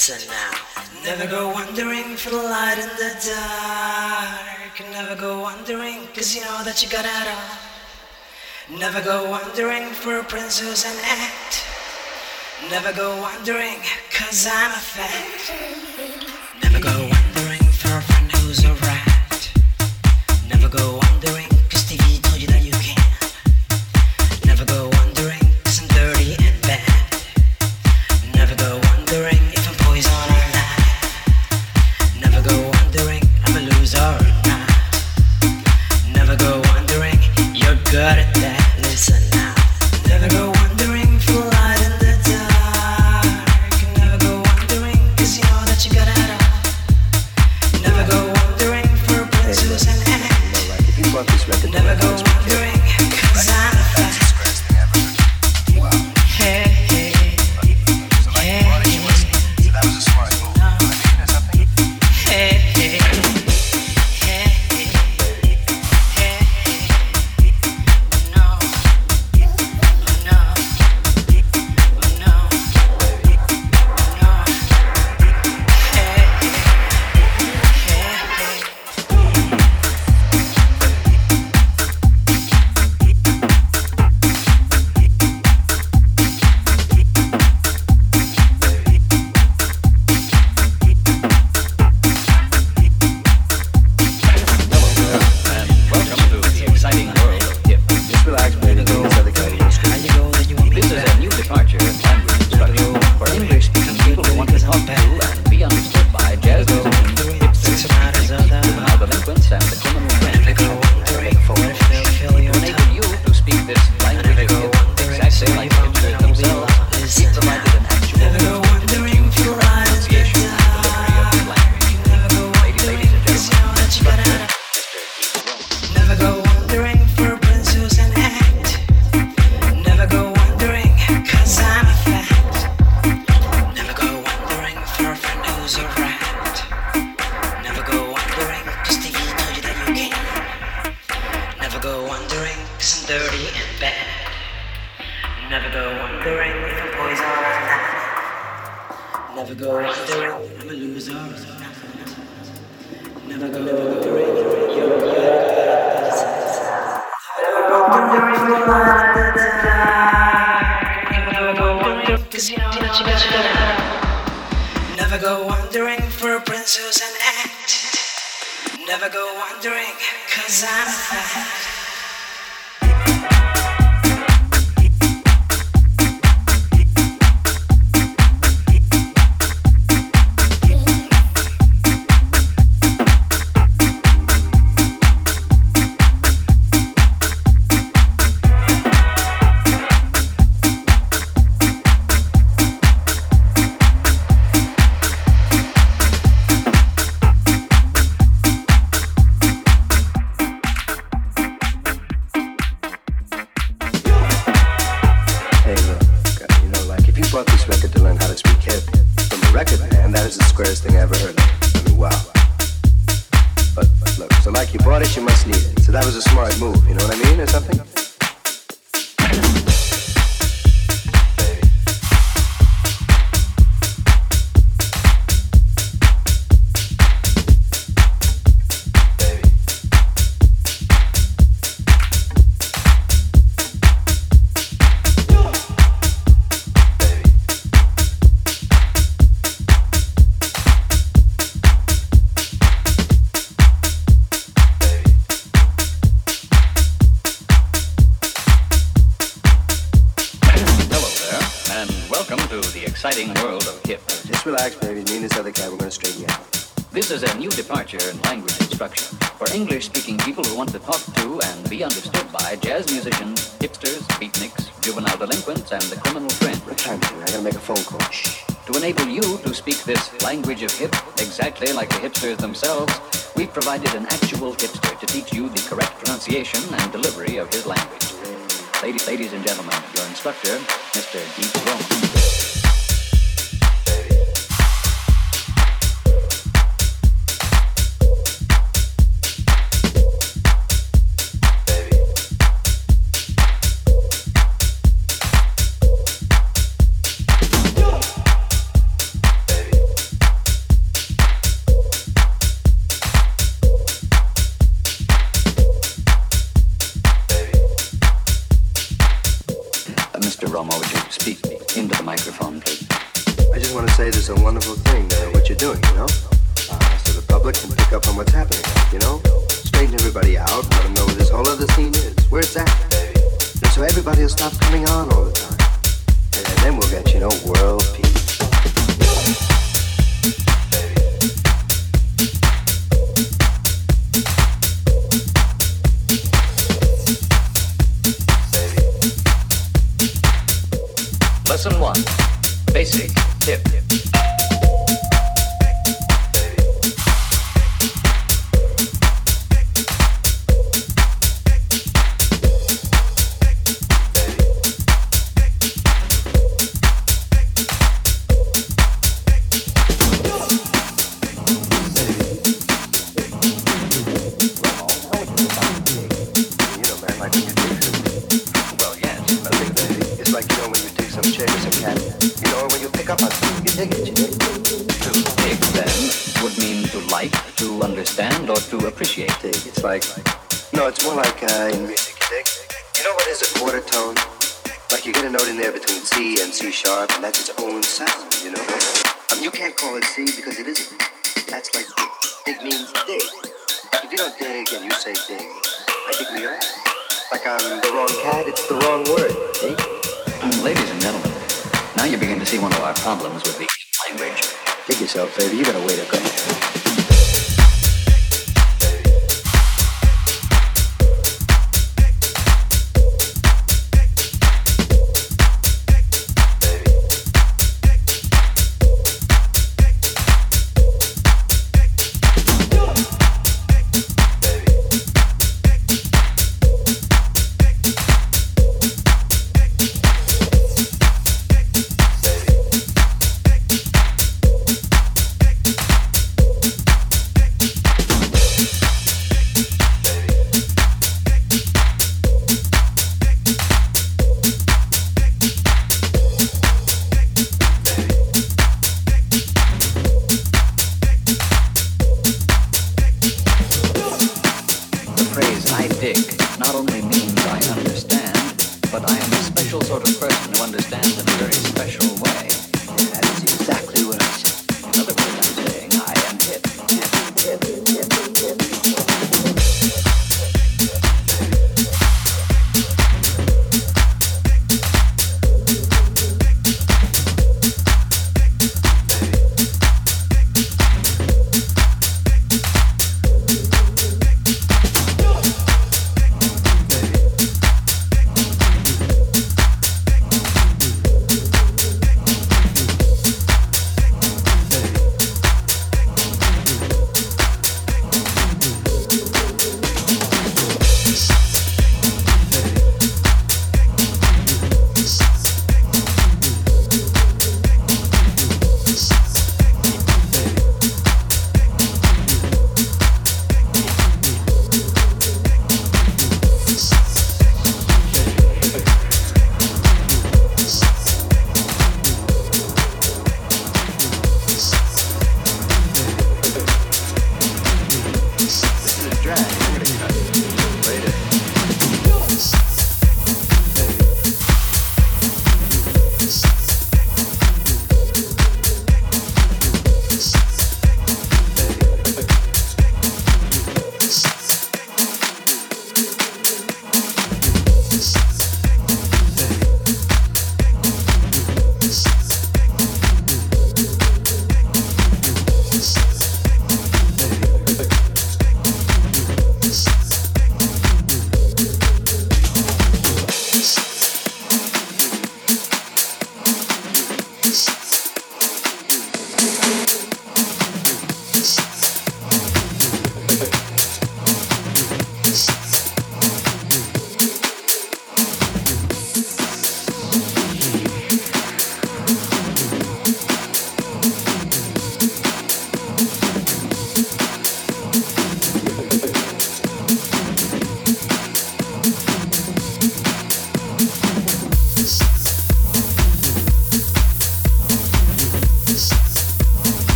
listen now. Never go wandering for the light in the dark. Never go wandering, cause you know that you got it all. Never go wandering for a princess and act. Never go wandering, cause I'm a fact. up on what's happening, you know? Straighten everybody out, let them know where this whole other scene is, where it's at, baby. And so everybody will stop coming on